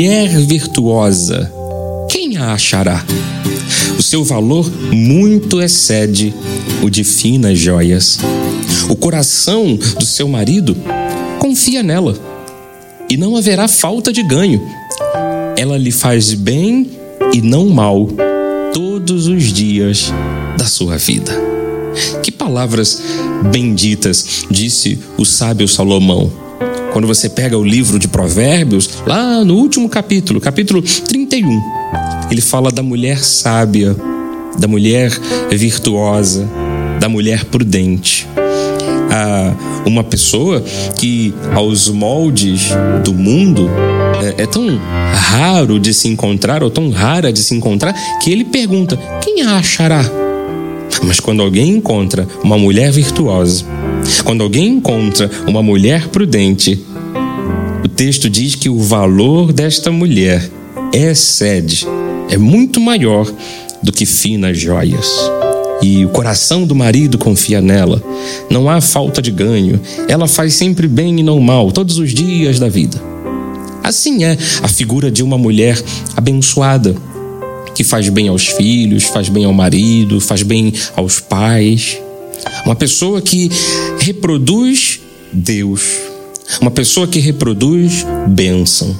mulher virtuosa, quem a achará? O seu valor muito excede o de finas joias. O coração do seu marido confia nela e não haverá falta de ganho. Ela lhe faz bem e não mal todos os dias da sua vida. Que palavras benditas, disse o sábio Salomão. Quando você pega o livro de Provérbios, lá no último capítulo, capítulo 31, ele fala da mulher sábia, da mulher virtuosa, da mulher prudente. Ah, uma pessoa que, aos moldes do mundo, é, é, tão raro de se encontrar, ou tão rara de se encontrar, que ele pergunta: quem a achará? Mas quando alguém encontra uma mulher virtuosa, quando alguém encontra uma mulher prudente, o texto diz que o valor desta mulher excede, é muito maior do que finas joias. E o coração do marido confia nela. Não há falta de ganho. Ela faz sempre bem e não mal, todos os dias da vida. Assim é a figura de uma mulher abençoada, que faz bem aos filhos, faz bem ao marido, faz bem aos pais. Uma pessoa que reproduz Deus. Uma pessoa que reproduz bênção.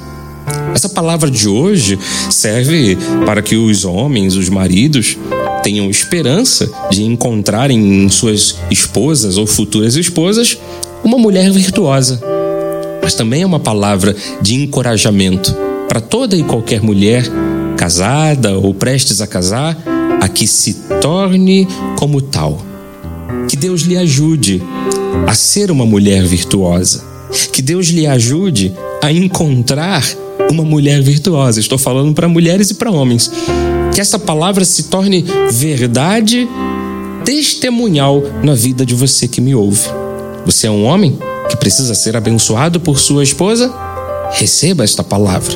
Essa palavra de hoje serve para que os homens, os maridos, tenham esperança de encontrarem em suas esposas ou futuras esposas uma mulher virtuosa. Mas também é uma palavra de encorajamento para toda e qualquer mulher casada ou prestes a casar a que se torne como tal. Que Deus lhe ajude a ser uma mulher virtuosa. Que Deus lhe ajude a encontrar uma mulher virtuosa. Estou falando para mulheres e para homens. Que essa palavra se torne verdade testemunhal na vida de você que me ouve. Você é um homem que precisa ser abençoado por sua esposa? Receba esta palavra.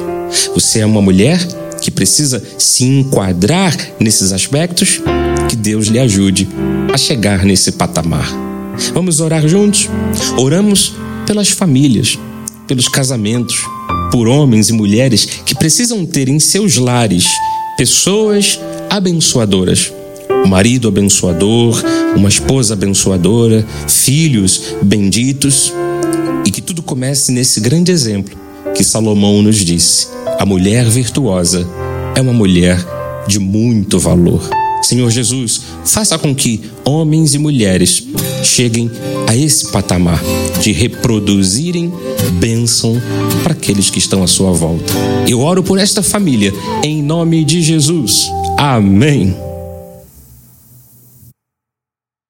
Você é uma mulher que precisa se enquadrar nesses aspectos? Que Deus lhe ajude a chegar nesse patamar. Vamos orar juntos? Oramos pelas famílias, pelos casamentos, por homens e mulheres que precisam ter em seus lares pessoas abençoadoras. Um marido abençoador, uma esposa abençoadora, filhos benditos. E que tudo comece nesse grande exemplo que Salomão nos disse: a mulher virtuosa é uma mulher de muito valor. Senhor Jesus, faça com que homens e mulheres cheguem a esse patamar de reproduzirem bênção para aqueles que estão à sua volta. Eu oro por esta família, em nome de Jesus. Amém.